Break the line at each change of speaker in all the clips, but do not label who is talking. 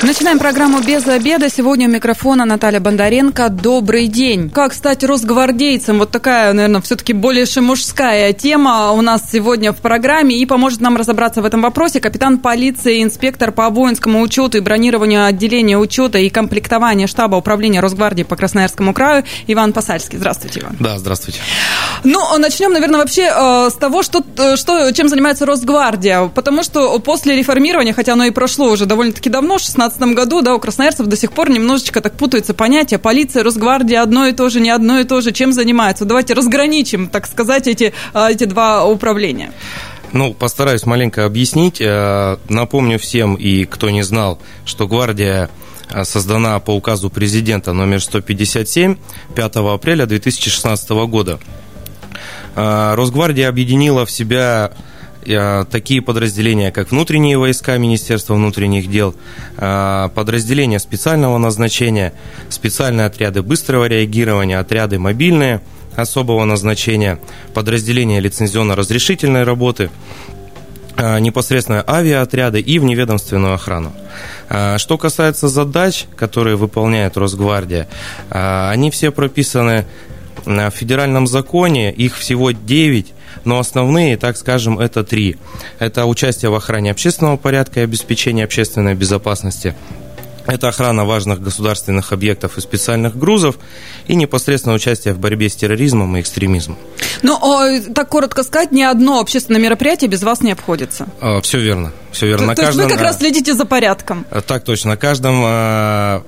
Начинаем программу «Без обеда». Сегодня у микрофона Наталья Бондаренко. Добрый день. Как стать росгвардейцем? Вот такая, наверное, все-таки больше мужская тема у нас сегодня в программе. И поможет нам разобраться в этом вопросе капитан полиции, инспектор по воинскому учету и бронированию отделения учета и комплектования штаба управления Росгвардии по Красноярскому краю Иван Пасальский. Здравствуйте, Иван.
Да, здравствуйте.
Ну, начнем, наверное, вообще э, с того, что, э, что, чем занимается Росгвардия. Потому что после реформирования, хотя оно и прошло уже довольно-таки давно, 16 2015 году, да, у красноярцев до сих пор немножечко так путаются понятия. Полиция, Росгвардия одно и то же, не одно и то же. Чем занимаются? Давайте разграничим, так сказать, эти, а, эти два управления.
Ну, постараюсь маленько объяснить. Э, напомню всем, и кто не знал, что гвардия э, создана по указу президента номер 157 5 апреля 2016 года. Э, Росгвардия объединила в себя такие подразделения, как внутренние войска Министерства внутренних дел, э, подразделения специального назначения, специальные отряды быстрого реагирования, отряды мобильные особого назначения, подразделения лицензионно-разрешительной работы, э, непосредственно авиаотряды и вневедомственную охрану. Что касается задач, которые выполняет Росгвардия, они все прописаны в федеральном законе, их всего 9, но основные, так скажем, это три. Это участие в охране общественного порядка и обеспечение общественной безопасности, это охрана важных государственных объектов и специальных грузов и непосредственно участие в борьбе с терроризмом и экстремизмом.
Ну, так коротко сказать, ни одно общественное мероприятие без вас не обходится.
А, все верно. Все верно.
То, то каждом, есть вы как раз следите за порядком.
Так точно. На каждом а,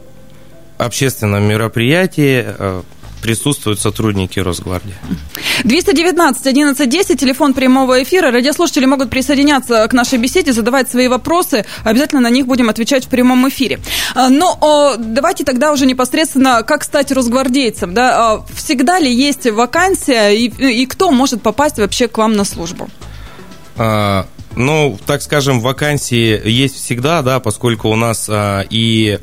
общественном мероприятии а, присутствуют сотрудники Росгвардии.
219 1110 телефон прямого эфира. Радиослушатели могут присоединяться к нашей беседе, задавать свои вопросы. Обязательно на них будем отвечать в прямом эфире. А, но давайте тогда уже непосредственно, как стать росгвардейцем. Да? А, всегда ли есть вакансия и, и кто может попасть вообще к вам на службу?
А, ну, так скажем, вакансии есть всегда, да, поскольку у нас а, и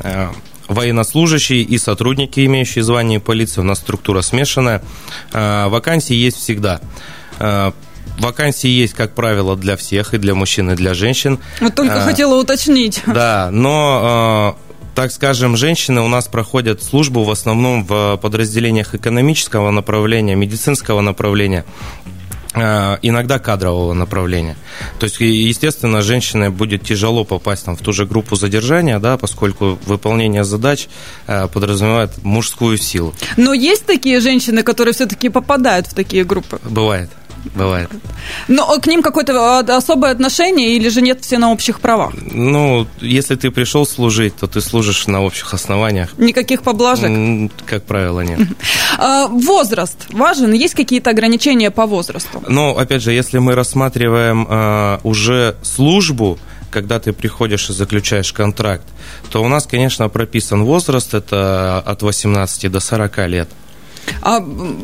а, военнослужащие и сотрудники, имеющие звание полиции. У нас структура смешанная. А, вакансии есть всегда. А, вакансии есть, как правило, для всех, и для мужчин, и для женщин.
Вот только а, хотела уточнить.
Да, но так скажем, женщины у нас проходят службу в основном в подразделениях экономического направления, медицинского направления. Э, иногда кадрового направления. То есть, естественно, женщине будет тяжело попасть там, в ту же группу задержания, да, поскольку выполнение задач э, подразумевает мужскую силу.
Но есть такие женщины, которые все-таки попадают в такие группы?
Бывает. Бывает.
Но к ним какое-то а, особое отношение или же нет все на общих правах?
Ну, если ты пришел служить, то ты служишь на общих основаниях.
Никаких поблажек?
Как правило, нет.
А, возраст важен? Есть какие-то ограничения по возрасту?
Ну, опять же, если мы рассматриваем а, уже службу, когда ты приходишь и заключаешь контракт, то у нас, конечно, прописан возраст, это от 18 до 40 лет.
А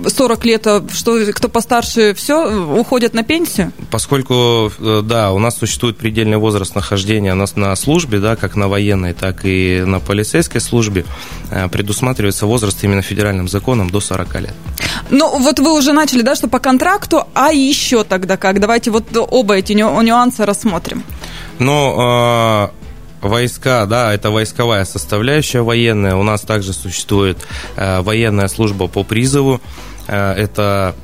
40 лет, а что, кто постарше, все, уходят на пенсию?
Поскольку, э, да, у нас существует предельный возраст нахождения на, на службе, да, как на военной, так и на полицейской службе, э, предусматривается возраст именно федеральным законом до 40 лет.
Ну, вот вы уже начали, да, что по контракту, а еще тогда как? Давайте вот оба эти нюансы рассмотрим.
Ну, войска, да, это войсковая составляющая военная. У нас также существует э, военная служба по призыву. Э, это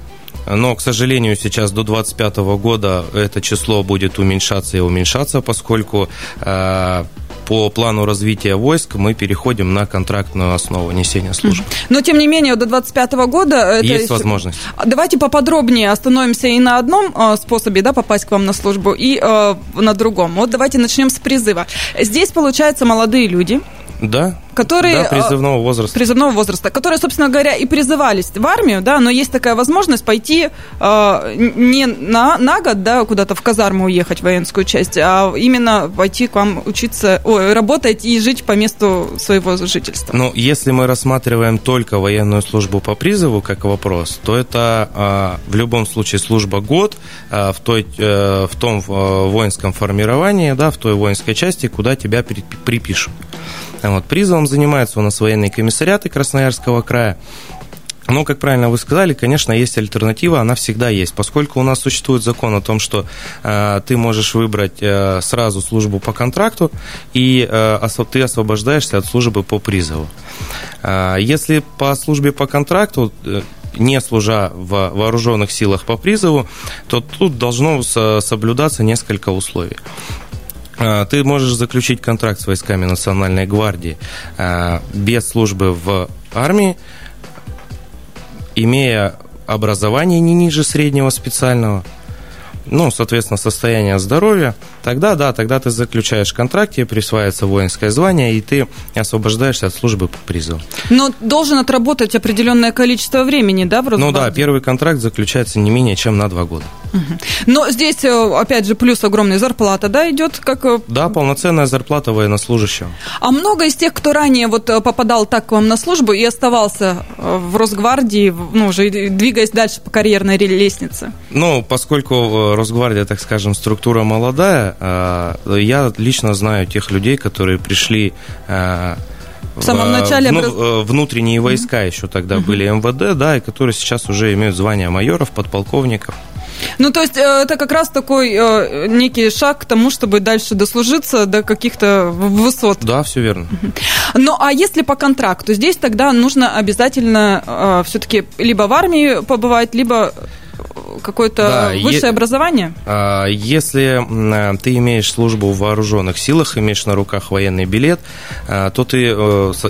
но, к сожалению, сейчас до 2025 года это число будет уменьшаться и уменьшаться, поскольку э, по плану развития войск мы переходим на контрактную основу несения службы.
Но, тем не менее, до 2025 года...
Это... Есть возможность.
Давайте поподробнее остановимся и на одном э, способе да, попасть к вам на службу, и э, на другом. Вот давайте начнем с призыва. Здесь, получается, молодые люди,
да.
Которые,
да, призывного возраста.
Призывного возраста, которые, собственно говоря, и призывались в армию, да, но есть такая возможность пойти э, не на, на год, да, куда-то в казарму уехать, в воинскую часть, а именно пойти к вам учиться, ой, работать и жить по месту своего жительства.
Ну, если мы рассматриваем только военную службу по призыву как вопрос, то это э, в любом случае служба год э, в, той, э, в том э, воинском формировании, да, в той воинской части, куда тебя припишут. Вот, призовом занимаются у нас военные комиссариаты Красноярского края. Ну, как правильно вы сказали, конечно, есть альтернатива, она всегда есть, поскольку у нас существует закон о том, что э, ты можешь выбрать э, сразу службу по контракту, и э, ты освобождаешься от службы по призову. Э, если по службе по контракту э, не служа в вооруженных силах по призову, то тут должно соблюдаться несколько условий. Э, ты можешь заключить контракт с войсками Национальной гвардии э, без службы в армии, имея образование не ниже среднего специального, ну, соответственно, состояние здоровья, тогда, да, тогда ты заключаешь контракт, тебе присваивается воинское звание, и ты освобождаешься от службы по призыву.
Но должен отработать определенное количество времени, да, в
Ну да, первый контракт заключается не менее чем на два года.
Но здесь, э, опять же, плюс огромная зарплата, да, идет как... Э,
да, полноценная зарплата военнослужащего.
А много из тех, кто ранее вот э, попадал так к вам на службу и оставался в Росгвардии, ну, уже двигаясь дальше по карьерной лестнице?
Ну, поскольку Росгвардия, так скажем, структура молодая, я лично знаю тех людей, которые пришли
в самом начале
вну, внутренние войска еще тогда были МВД, да, и которые сейчас уже имеют звание майоров, подполковников.
Ну, то есть э, это как раз такой э, некий шаг к тому, чтобы дальше дослужиться до каких-то высот.
Да, все верно.
Ну, а если по контракту, здесь тогда нужно обязательно э, все-таки либо в армии побывать, либо какое-то да, высшее е- образование?
А, если ты имеешь службу в вооруженных силах, имеешь на руках военный билет, то ты,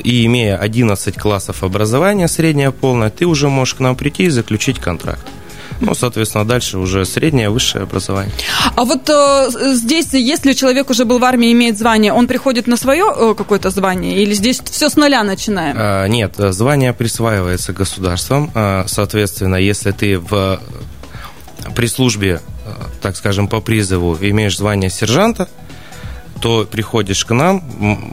и имея 11 классов образования, среднее полное, ты уже можешь к нам прийти и заключить контракт. Ну, соответственно, дальше уже среднее, высшее образование.
А вот э, здесь, если человек уже был в армии, имеет звание, он приходит на свое э, какое-то звание? Или здесь все с нуля начинаем?
А, нет, звание присваивается государством. А, соответственно, если ты в, при службе, э, так скажем, по призыву имеешь звание сержанта, то приходишь к нам,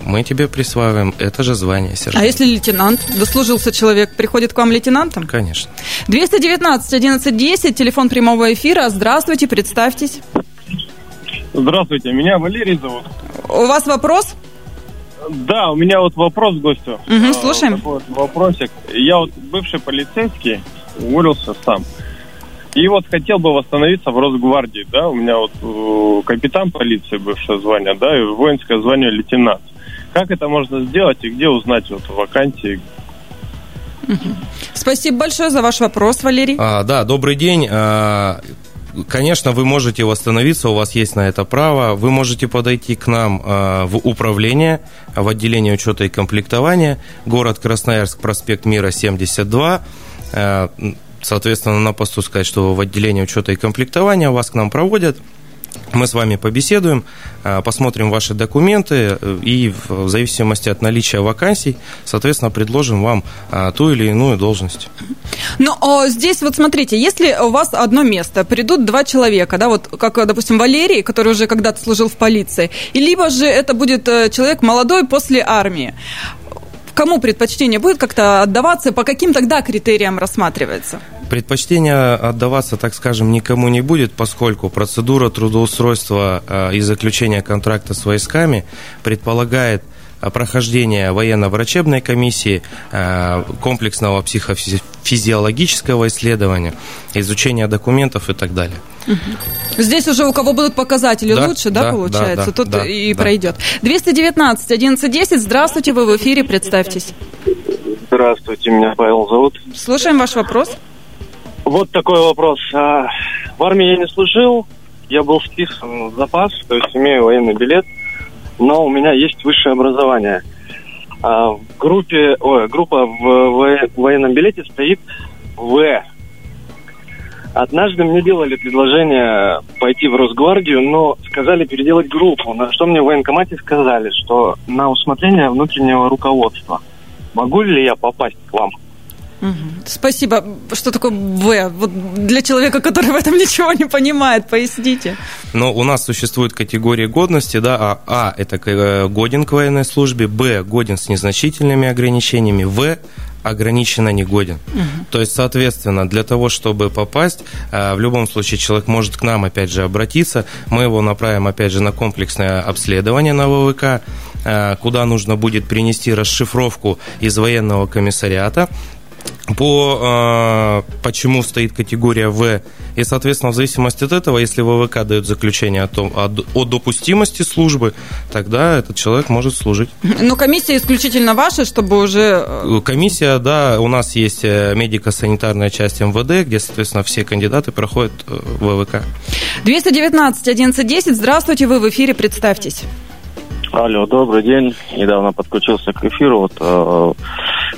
мы тебе присваиваем это же звание сержанта.
А если лейтенант, дослужился человек, приходит к вам лейтенантом?
Конечно.
219 1110, телефон прямого эфира. Здравствуйте, представьтесь.
Здравствуйте, меня Валерий зовут.
У вас вопрос?
Да, у меня вот вопрос к гостю.
Угу, слушаем.
Такой вот вопросик. Я вот бывший полицейский, уволился сам. И вот хотел бы восстановиться в Росгвардии, да, у меня вот э, капитан полиции бывшее звание, да, и воинское звание лейтенант. Как это можно сделать и где узнать вот вакансии?
Спасибо большое за ваш вопрос, Валерий.
А, да, добрый день. А, конечно, вы можете восстановиться, у вас есть на это право. Вы можете подойти к нам а, в управление, в отделение учета и комплектования, город Красноярск, проспект Мира, 72 соответственно, на посту сказать, что в отделении учета и комплектования вас к нам проводят. Мы с вами побеседуем, а, посмотрим ваши документы э, и в зависимости от наличия вакансий, соответственно, предложим вам а, ту или иную должность.
Ну, а здесь вот смотрите, если у вас одно место, придут два человека, да, вот как, допустим, Валерий, который уже когда-то служил в полиции, и либо же это будет э, человек молодой после армии, кому предпочтение будет как-то отдаваться, по каким тогда критериям рассматривается?
Предпочтение отдаваться, так скажем, никому не будет, поскольку процедура трудоустройства э, и заключения контракта с войсками предполагает прохождение военно-врачебной комиссии, э, комплексного психофизиологического исследования, изучения документов и так далее.
Здесь уже у кого будут показатели да, лучше, да, да получается? Да, да, Тут да, и да. пройдет. 219 1110, здравствуйте, вы в эфире, представьтесь.
Здравствуйте, меня Павел зовут.
Слушаем ваш вопрос.
Вот такой вопрос. А, в армии я не служил, я был списан в запас, то есть имею военный билет, но у меня есть высшее образование. А в группе, ой, группа в военном билете стоит В. Однажды мне делали предложение пойти в Росгвардию, но сказали переделать группу, на что мне в военкомате сказали, что на усмотрение внутреннего руководства. Могу ли я попасть к вам?
Спасибо. Что такое В? Вот для человека, который в этом ничего не понимает, поясните.
Но у нас существует категории годности, да, а А – это э, годен к военной службе, Б – годен с незначительными ограничениями, В ограниченно негоден. Угу. То есть, соответственно, для того, чтобы попасть, э, в любом случае человек может к нам, опять же, обратиться. Мы его направим, опять же, на комплексное обследование на ВВК, э, куда нужно будет принести расшифровку из военного комиссариата по э, почему стоит категория В. И, соответственно, в зависимости от этого, если ВВК дает заключение о, том, о, о допустимости службы, тогда этот человек может служить.
Но комиссия исключительно ваша, чтобы уже...
Э, комиссия, да, у нас есть э, медико-санитарная часть МВД, где, соответственно, все кандидаты проходят э, ВВК.
219 1110, здравствуйте, вы в эфире, представьтесь.
Алло, добрый день. Недавно подключился к эфиру. Вот, э,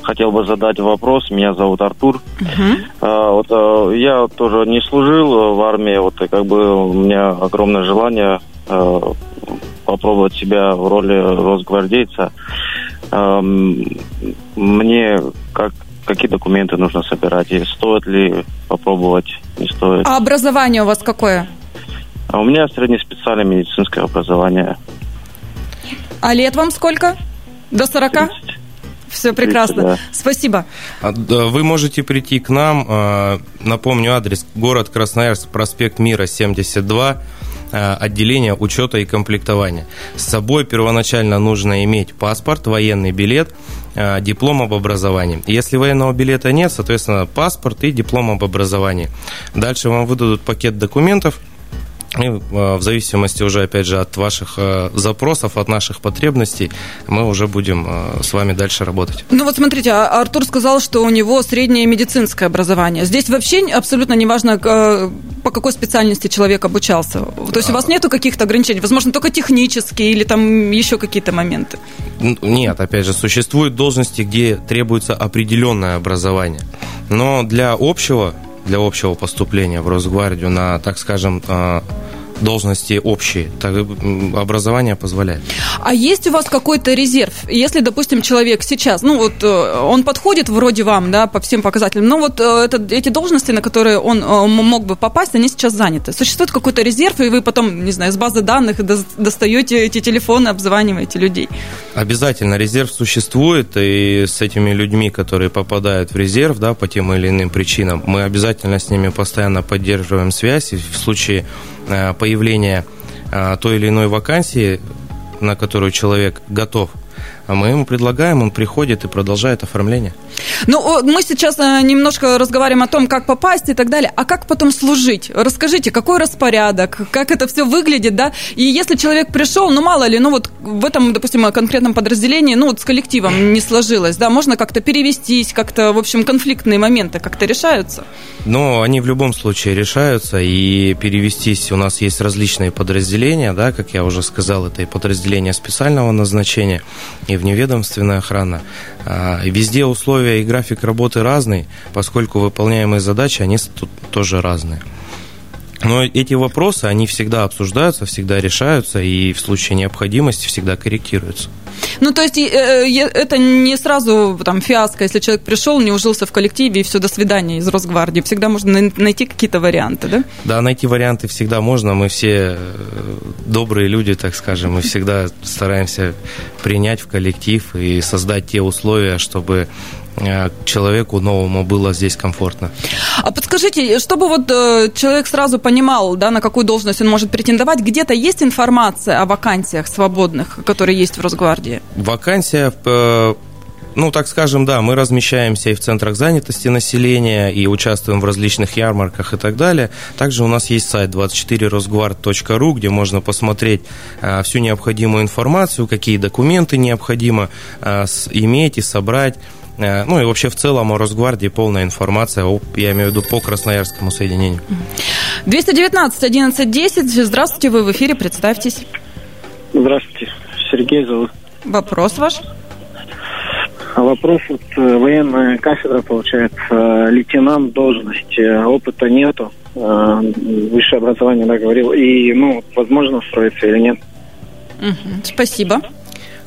хотел бы задать вопрос. Меня зовут Артур. Uh-huh. Э, вот, э, я тоже не служил в армии. Вот, и как бы у меня огромное желание э, попробовать себя в роли росгвардейца. Э, мне как какие документы нужно собирать? И стоит ли попробовать? Не стоит.
А образование у вас какое?
А у меня среднеспециальное медицинское образование.
А лет вам сколько? До 40? 30. Все прекрасно. 30, да. Спасибо.
А, вы можете прийти к нам. А, напомню адрес. Город Красноярск, проспект Мира, 72 а, отделение учета и комплектования. С собой первоначально нужно иметь паспорт, военный билет, диплом об образовании. Если военного билета нет, соответственно, паспорт и диплом об образовании. Дальше вам выдадут пакет документов – и э, в зависимости уже, опять же, от ваших э, запросов, от наших потребностей, мы уже будем э, с вами дальше работать.
Ну вот смотрите, а Артур сказал, что у него среднее медицинское образование. Здесь вообще абсолютно неважно, по какой специальности человек обучался. То есть у вас нету каких-то ограничений? Возможно, только технические или там еще какие-то моменты?
Нет, опять же, существуют должности, где требуется определенное образование. Но для общего для общего поступления в Росгвардию на, так скажем, а, должности общие. Так, образование позволяет.
А есть у вас какой-то резерв? Если, допустим, человек сейчас, ну вот э, он подходит вроде вам, да, по всем показателям, но вот э, это, эти должности, на которые он э, мог бы попасть, они сейчас заняты. Существует какой-то резерв, и вы потом, не знаю, из базы данных достаете эти телефоны, обзваниваете людей?
Обязательно резерв существует, и с этими людьми, которые попадают в резерв, да, по тем или иным причинам, мы обязательно с ними постоянно поддерживаем связь, и в случае появления э, той или иной вакансии, на которую человек готов а мы ему предлагаем, он приходит и продолжает оформление.
Ну, мы сейчас э, немножко разговариваем о том, как попасть и так далее, а как потом служить? Расскажите, какой распорядок, как это все выглядит, да? И если человек пришел, ну, мало ли, ну, вот в этом, допустим, конкретном подразделении, ну, вот с коллективом не сложилось, да, можно как-то перевестись, как-то, в общем, конфликтные моменты как-то решаются?
Ну, они в любом случае решаются, и перевестись у нас есть различные подразделения, да, как я уже сказал, это и подразделения специального назначения, и вневедомственная охрана. А, везде условия и график работы разный, поскольку выполняемые задачи, они тут тоже разные. Но эти вопросы, они всегда обсуждаются, всегда решаются и в случае необходимости всегда корректируются.
Ну, то есть э, э, это не сразу там фиаско, если человек пришел, не ужился в коллективе и все, до свидания из Росгвардии. Всегда можно найти какие-то варианты, да?
Да, найти варианты всегда можно. Мы все э, добрые люди, так скажем, мы всегда стараемся принять в коллектив и создать те условия, чтобы человеку новому было здесь комфортно.
А подскажите, чтобы вот э, человек сразу понимал, да, на какую должность он может претендовать, где-то есть информация о вакансиях свободных, которые есть в Росгвардии?
Вакансия э, ну, так скажем, да, мы размещаемся и в центрах занятости населения, и участвуем в различных ярмарках и так далее. Также у нас есть сайт 24rosguard.ru, где можно посмотреть всю необходимую информацию, какие документы необходимо иметь и собрать. Э, ну и вообще в целом о Росгвардии полная информация, о, я имею в виду по Красноярскому соединению.
219 11 10. Здравствуйте, вы в эфире, представьтесь.
Здравствуйте, Сергей зовут.
Вопрос ваш?
Вопрос, вот э, военная кафедра, получается, лейтенант должность, опыта нету, э, высшее образование, да, говорил, и, ну, возможно устроиться или нет.
Угу, спасибо.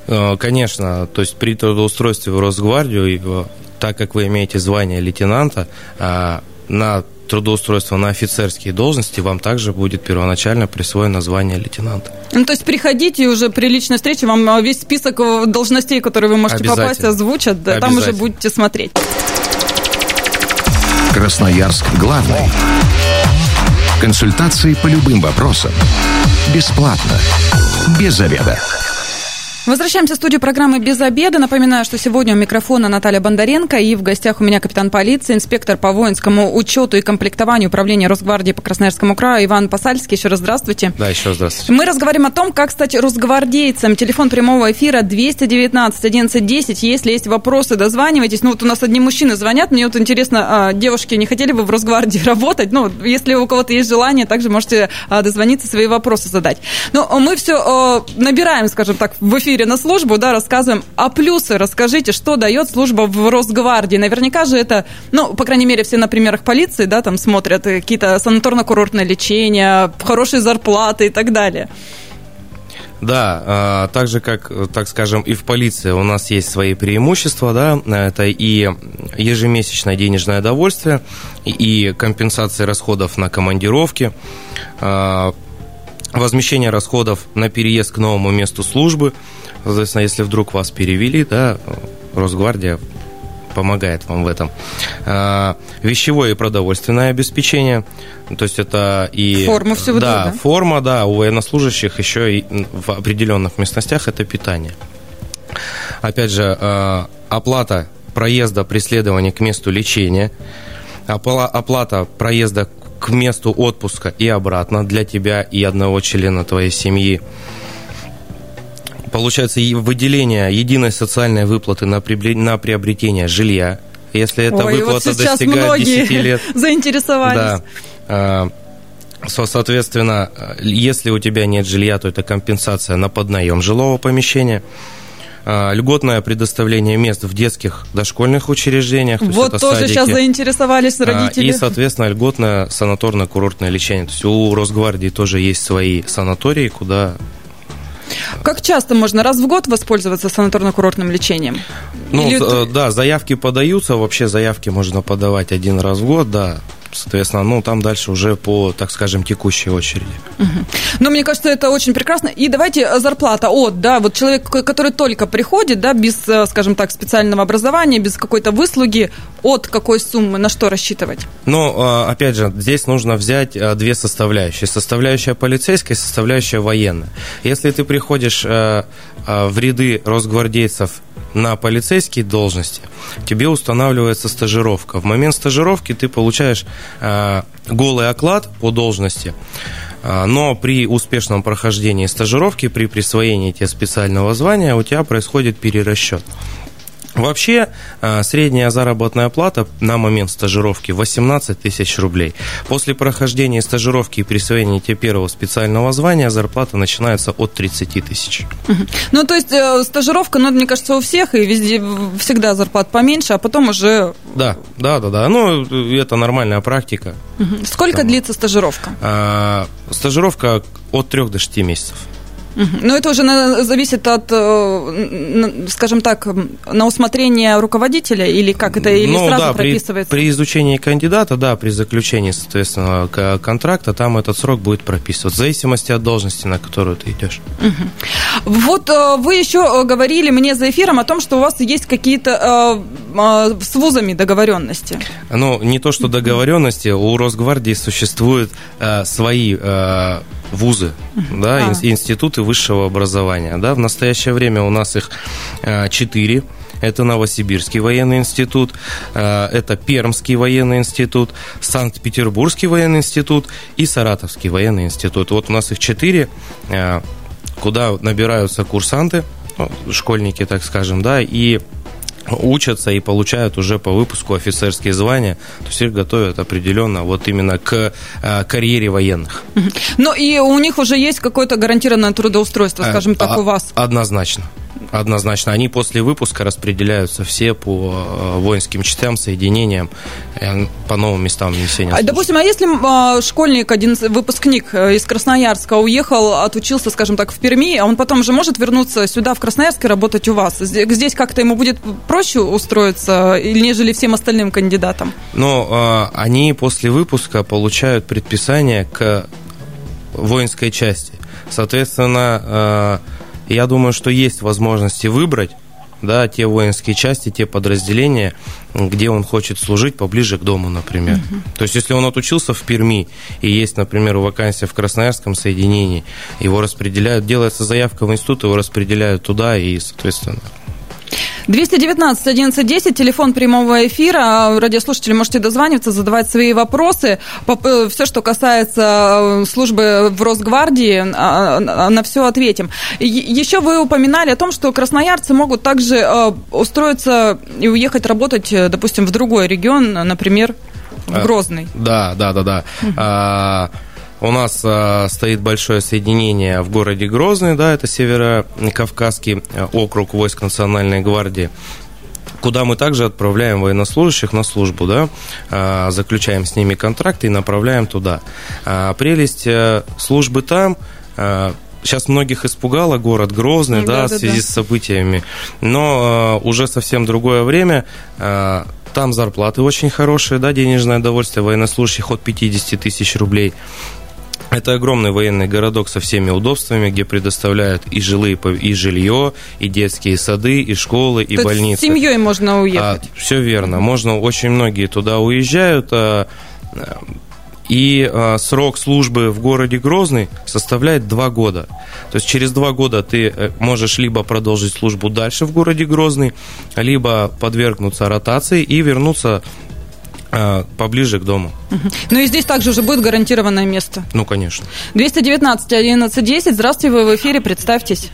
Э, конечно, то есть при трудоустройстве в Росгвардию, э, так как вы имеете звание лейтенанта, э, на трудоустройство на офицерские должности, вам также будет первоначально присвоено звание лейтенанта.
Ну, то есть приходите и уже при личной встрече вам весь список должностей, которые вы можете попасть, озвучат, да, там уже будете смотреть.
Красноярск главный. Консультации по любым вопросам. Бесплатно. Без заведа.
Возвращаемся в студию программы «Без обеда». Напоминаю, что сегодня у микрофона Наталья Бондаренко и в гостях у меня капитан полиции, инспектор по воинскому учету и комплектованию управления Росгвардии по Красноярскому краю Иван Пасальский. Еще раз здравствуйте.
Да, еще раз здравствуйте.
Мы разговариваем о том, как стать росгвардейцем. Телефон прямого эфира 219 1110. Если есть вопросы, дозванивайтесь. Ну вот у нас одни мужчины звонят. Мне вот интересно, а, девушки, не хотели бы в Росгвардии работать? Ну, если у кого-то есть желание, также можете а, дозвониться, свои вопросы задать. Но мы все набираем, скажем так, в эфире на службу, да, рассказываем. А плюсы расскажите, что дает служба в Росгвардии? Наверняка же это, ну, по крайней мере, все на примерах полиции, да, там смотрят какие-то санаторно-курортное лечение, хорошие зарплаты и так далее.
Да, а, так же, как, так скажем, и в полиции у нас есть свои преимущества, да, это и ежемесячное денежное довольствие, и компенсация расходов на командировки, а, возмещение расходов на переезд к новому месту службы. Соответственно, если вдруг вас перевели, да, Росгвардия помогает вам в этом. А, вещевое и продовольственное обеспечение, то есть это и...
Форма все да,
да, форма, да, у военнослужащих еще и в определенных местностях это питание. Опять же, а, оплата проезда преследования к месту лечения, оплата проезда к месту отпуска и обратно для тебя и одного члена твоей семьи. Получается выделение единой социальной выплаты на, приобретение жилья, если эта
Ой,
выплата
вот
достигает 10 лет.
заинтересовались.
Да. А, соответственно, если у тебя нет жилья, то это компенсация на поднаем жилого помещения. А, льготное предоставление мест в детских дошкольных учреждениях. То
вот тоже садики. сейчас заинтересовались а, родители.
И, соответственно, льготное санаторно-курортное лечение. То есть у Росгвардии тоже есть свои санатории, куда
как часто можно раз в год воспользоваться санаторно-курортным лечением?
Ну, Или... да, заявки подаются, вообще заявки можно подавать один раз в год, да. Соответственно, ну, там дальше уже по, так скажем, текущей очереди.
Угу. Ну, мне кажется, это очень прекрасно. И давайте э, зарплата от, да, вот человек, который только приходит, да, без, э, скажем так, специального образования, без какой-то выслуги, от какой суммы, на что рассчитывать?
Ну, э, опять же, здесь нужно взять две составляющие. Составляющая полицейская и составляющая военная. Если ты приходишь в ряды росгвардейцев на полицейские должности, тебе устанавливается стажировка. В момент стажировки ты получаешь э, голый оклад по должности, э, но при успешном прохождении стажировки, при присвоении тебе специального звания, у тебя происходит перерасчет. Вообще, а, средняя заработная плата на момент стажировки 18 тысяч рублей. После прохождения стажировки и присвоения тебе первого специального звания зарплата начинается от 30 тысяч.
Ну, то есть э, стажировка, ну, мне кажется, у всех, и везде всегда зарплат поменьше, а потом уже...
Да, да, да, да. Ну, это нормальная практика.
Сколько Там, длится стажировка?
А, стажировка от 3 до 6 месяцев.
Но это уже зависит от, э, скажем так, на усмотрение руководителя или как это, или ну, сразу да, прописывается?
При, при изучении кандидата, да, при заключении, соответственно, контракта, там этот срок будет прописываться, в зависимости от должности, на которую ты идешь.
Угу. Вот э, вы еще э, говорили мне за эфиром о том, что у вас есть какие-то с вузами договоренности.
Ну, не то, что договоренности, у Росгвардии существуют свои вузы, да, а. институты высшего образования. Да. В настоящее время у нас их э, четыре. Это Новосибирский военный институт, э, это Пермский военный институт, Санкт-Петербургский военный институт и Саратовский военный институт. Вот у нас их четыре, э, куда набираются курсанты, ну, школьники, так скажем, да, и учатся и получают уже по выпуску офицерские звания, то есть их готовят определенно вот именно к э, карьере военных.
Ну и у них уже есть какое-то гарантированное трудоустройство, э, скажем так, а, у вас?
Однозначно. Однозначно. Они после выпуска распределяются все по э, воинским частям, соединениям, э, по новым местам несения
службы. Допустим, а если а, школьник, один выпускник э, из Красноярска уехал, отучился, скажем так, в Перми, а он потом же может вернуться сюда, в Красноярск, и работать у вас? Здесь как-то ему будет проще устроиться, нежели всем остальным кандидатам?
Ну, они после выпуска получают предписание к воинской части. Соответственно, я думаю, что есть возможности выбрать да, те воинские части, те подразделения, где он хочет служить поближе к дому, например. Угу. То есть, если он отучился в Перми и есть, например, вакансия в Красноярском соединении, его распределяют, делается заявка в институт, его распределяют туда и, соответственно,
219 11 телефон прямого эфира. Радиослушатели можете дозваниваться, задавать свои вопросы. Э, все, что касается э, службы в Росгвардии, а, а, на все ответим. Еще вы упоминали о том, что красноярцы могут также э, устроиться и уехать работать, допустим, в другой регион, например, в Грозный.
Да, да, да, да. Угу. У нас а, стоит большое соединение в городе Грозный, да, это Северо-Кавказский э, округ войск Национальной гвардии куда мы также отправляем военнослужащих на службу, да, а, заключаем с ними контракты и направляем туда. А, прелесть э, службы там Сейчас многих испугало город Грозный, да, да, да в связи да. с событиями, но э, уже совсем другое время. Э, там зарплаты очень хорошие, да, денежное довольствие военнослужащих от 50 тысяч рублей. Это огромный военный городок со всеми удобствами, где предоставляют и жилые, и жилье, и детские сады, и школы, и То больницы.
С семьей можно уехать.
А, все верно. Можно, очень многие туда уезжают. А, и а, срок службы в городе Грозный составляет два года. То есть через два года ты э, можешь либо продолжить службу дальше в городе Грозный, либо подвергнуться ротации и вернуться а, поближе к дому.
Ну и здесь также уже будет гарантированное место.
Ну, конечно.
219 11 10. Здравствуйте, вы в эфире, представьтесь.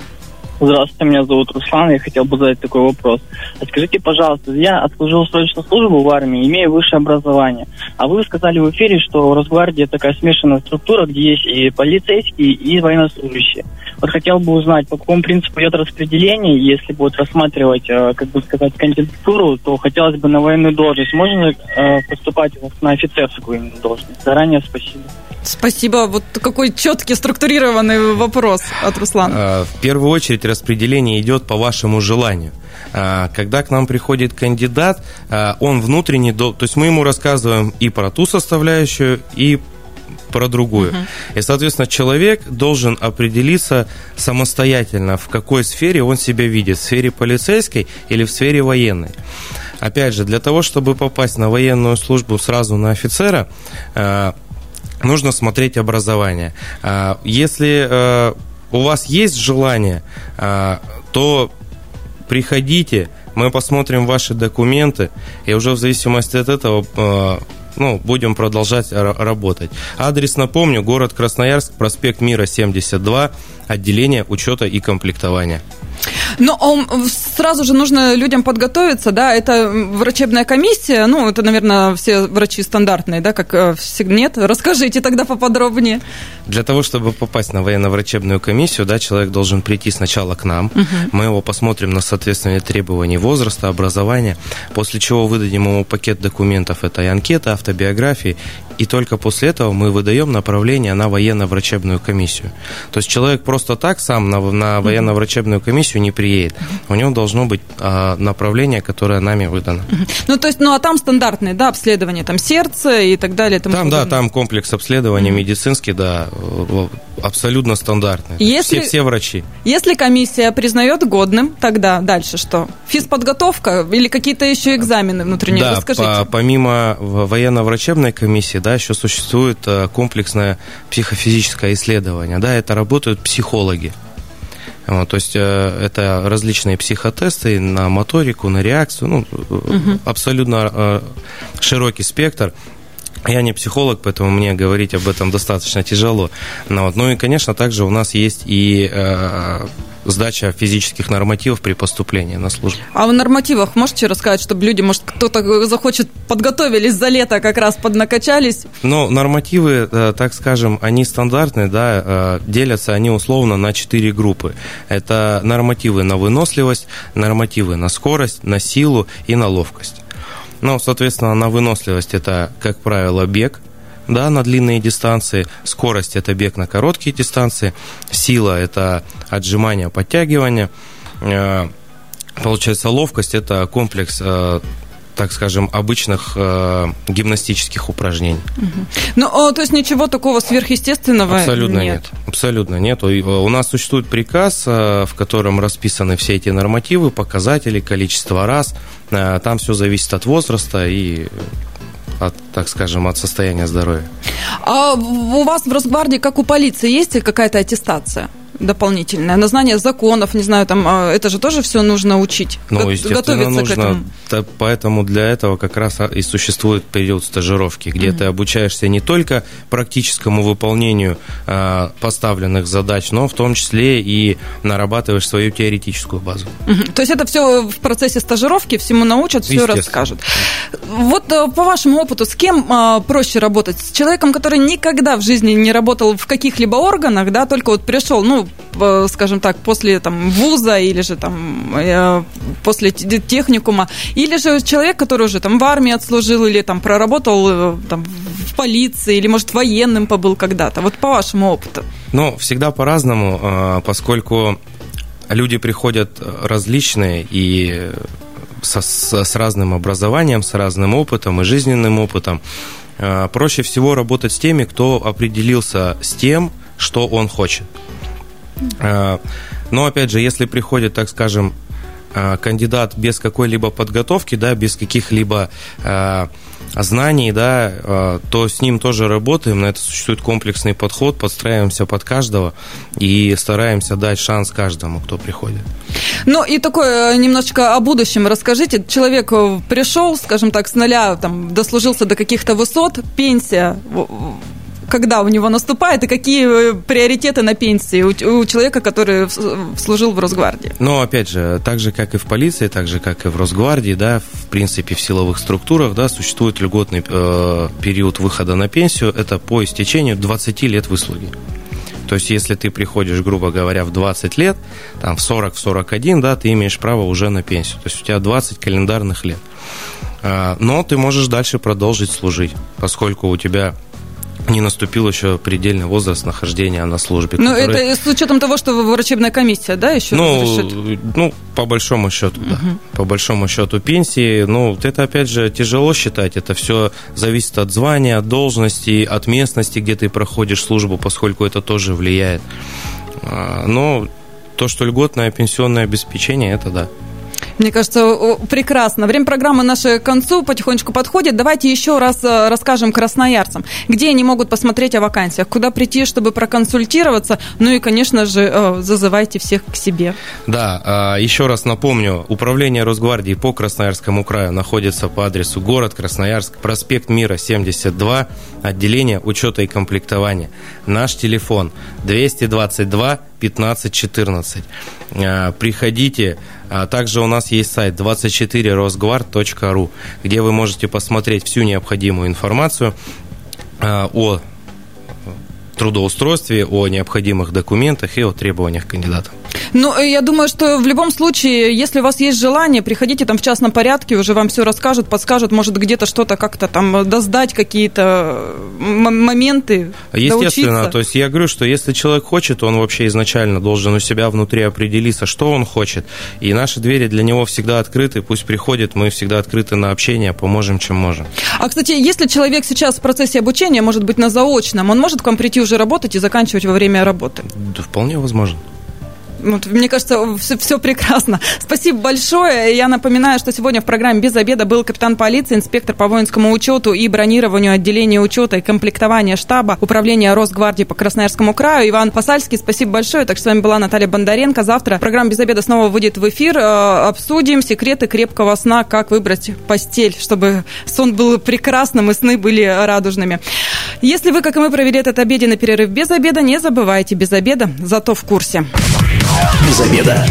Здравствуйте, меня зовут Руслан, я хотел бы задать такой вопрос. А скажите, пожалуйста, я отслужил срочную службу в армии, имею высшее образование. А вы сказали в эфире, что Росгвардия такая смешанная структура, где есть и полицейские, и военнослужащие. Вот хотел бы узнать, по какому принципу идет распределение, если будет рассматривать, э, как бы сказать, кандидатуру, то хотелось бы на военную должность. Можно ли э, поступать на офицерскую военную должность? Заранее спасибо.
Спасибо. Вот какой четкий, структурированный вопрос от Руслана.
А, в первую очередь распределение идет по вашему желанию. А, когда к нам приходит кандидат, а, он внутренне, то есть мы ему рассказываем и про ту составляющую, и про другую. Uh-huh. И, соответственно, человек должен определиться самостоятельно, в какой сфере он себя видит, в сфере полицейской или в сфере военной. Опять же, для того, чтобы попасть на военную службу сразу на офицера, нужно смотреть образование. А, если у вас есть желание, а, то приходите, мы посмотрим ваши документы, и уже в зависимости от этого э, ну, будем продолжать работать. Адрес, напомню, город Красноярск, проспект Мира, 72, отделение учета и комплектования.
Но сразу же нужно людям подготовиться, да, это врачебная комиссия, ну, это, наверное, все врачи стандартные, да, как э, всегда. Нет? Расскажите тогда поподробнее.
Для того, чтобы попасть на военно-врачебную комиссию, да, человек должен прийти сначала к нам, угу. мы его посмотрим на соответствие требований возраста, образования, после чего выдадим ему пакет документов, это и анкета, автобиографии, и только после этого мы выдаем направление на военно-врачебную комиссию. То есть человек просто так сам на, на военно-врачебную комиссию не приедет. У него должно быть а, направление, которое нами выдано.
Ну, то есть, ну, а там стандартные, да, обследования, там сердце и так далее.
Тому там, да, там комплекс обследования mm-hmm. медицинский, да, абсолютно стандартный. Если, все, все врачи.
Если комиссия признает годным, тогда дальше что? Физподготовка или какие-то еще экзамены внутренние?
Да,
Расскажите.
По, помимо военно-врачебной комиссии, да, еще существует э, комплексное психофизическое исследование, да, это работают психологи. Вот, то есть э, это различные психотесты на моторику, на реакцию, ну, угу. абсолютно э, широкий спектр. Я не психолог, поэтому мне говорить об этом достаточно тяжело. Но, вот, ну и, конечно, также у нас есть и э, сдача физических нормативов при поступлении на службу.
А в нормативах можете рассказать, чтобы люди, может, кто-то захочет, подготовились за лето, как раз поднакачались?
Ну, нормативы, э, так скажем, они стандартные, да, э, делятся они условно на четыре группы. Это нормативы на выносливость, нормативы на скорость, на силу и на ловкость. Ну, соответственно, на выносливость это, как правило, бег, да, на длинные дистанции, скорость – это бег на короткие дистанции, сила – это отжимание, подтягивание, э, получается, ловкость – это комплекс э, так скажем, обычных э, гимнастических упражнений.
Ну, а, то есть ничего такого сверхъестественного
Абсолютно
нет?
нет. Абсолютно нет. У нас существует приказ, э, в котором расписаны все эти нормативы, показатели, количество раз. Э, Там все зависит от возраста и от, так скажем, от состояния здоровья.
А у вас в Росгвардии, как у полиции, есть какая-то аттестация? Дополнительное, на знание законов, не знаю, там а, это же тоже все нужно учить.
Ну,
готовиться
нужно.
к этому.
Да, поэтому для этого как раз и существует период стажировки, где
Мгм.
ты обучаешься не только практическому выполнению а, поставленных задач, но в том числе и нарабатываешь свою теоретическую базу.
Мгм. То есть это все в процессе стажировки, всему научат, все расскажут. Вот э, по вашему опыту, с кем а, проще работать? С человеком, который никогда в жизни не работал в каких-либо органах, да, только вот пришел, ну, скажем так, после там вуза или же там э, после техникума, или же человек, который уже там в армии отслужил или там проработал э, там в полиции или может военным побыл когда-то. Вот по вашему опыту.
Но всегда по-разному, а, поскольку люди приходят различные и со- с, с разным образованием, с разным опытом и жизненным опытом. Проще всего работать с теми, кто определился с тем, что он хочет. А, Но опять же, если приходит, так скажем, а, кандидат без какой-либо подготовки, да, без каких-либо а, знаний, да, то с ним тоже работаем. На это существует комплексный подход, подстраиваемся под каждого и стараемся дать шанс каждому, кто приходит.
Ну и такое э, немножечко о будущем расскажите. Человек э, пришел, скажем так, с нуля, там, дослужился до каких-то высот, пенсия, когда у него наступает, и какие э, приоритеты на пенсии у, у человека, который в- служил в Росгвардии?
Но, опять же, так же, как и в полиции, так же, как и в Росгвардии, да, в принципе, в силовых структурах, да, существует льготный э, период выхода на пенсию, это по истечению 20 лет выслуги. То есть, если ты приходишь, грубо говоря, в 20 лет, там, в 40-41, да, ты имеешь право уже на пенсию. То есть, у тебя 20 календарных лет. А, Но ты можешь дальше продолжить служить, поскольку у тебя не наступил еще предельный возраст нахождения на службе.
Ну,
который-
это с учетом того, что врачебная комиссия, да, еще
ну,
разрешит?
ну, по большому счету, да. По большому счету пенсии, ну, это опять же тяжело считать. Это все зависит от звания, от должности, от местности, где ты проходишь службу, поскольку это тоже влияет. А, Но то, что льготное пенсионное обеспечение, это да.
Мне кажется, прекрасно. Время программы наше к концу потихонечку подходит. Давайте еще раз э, расскажем красноярцам, где они могут посмотреть о вакансиях, куда прийти, чтобы проконсультироваться. Ну и, конечно же, э, зазывайте всех к себе.
Да, а, еще раз напомню, управление Росгвардии по Красноярскому краю находится по адресу город Красноярск, проспект Мира, 72, отделение учета и комплектования. Наш телефон 222 15 14. А, Приходите. А Также у нас есть сайт 24rosguard.ru, где вы можете посмотреть всю необходимую информацию а, о трудоустройстве, о необходимых документах и о требованиях кандидата.
Ну, э, я думаю, что в любом случае, если у вас есть желание, приходите там в частном порядке, уже вам все расскажут, подскажут, может, где-то что-то как-то там э, доздать, какие-то э, моменты,
Естественно,
доучиться.
то есть я говорю, что если человек хочет, он вообще изначально должен у себя внутри определиться, что он хочет. И наши двери для него всегда открыты, пусть приходит, мы всегда открыты на общение, поможем, чем можем.
А, кстати, если человек сейчас в процессе обучения, может быть, на заочном, он может к вам прийти уже работать и заканчивать во время работы?
Да, вполне возможно.
Вот, мне кажется, все, прекрасно. Спасибо большое. Я напоминаю, что сегодня в программе «Без обеда» был капитан полиции, инспектор по воинскому учету и бронированию отделения учета и комплектования штаба Управления Росгвардии по Красноярскому краю Иван Пасальский. Спасибо большое. Так что с вами была Наталья Бондаренко. Завтра программа «Без обеда» снова выйдет в эфир. Э, Обсудим секреты крепкого сна, как выбрать постель, чтобы сон был прекрасным и сны были радужными. Если вы, как и мы, провели этот обеденный перерыв без обеда, не забывайте без обеда, зато в курсе.
Без обеда.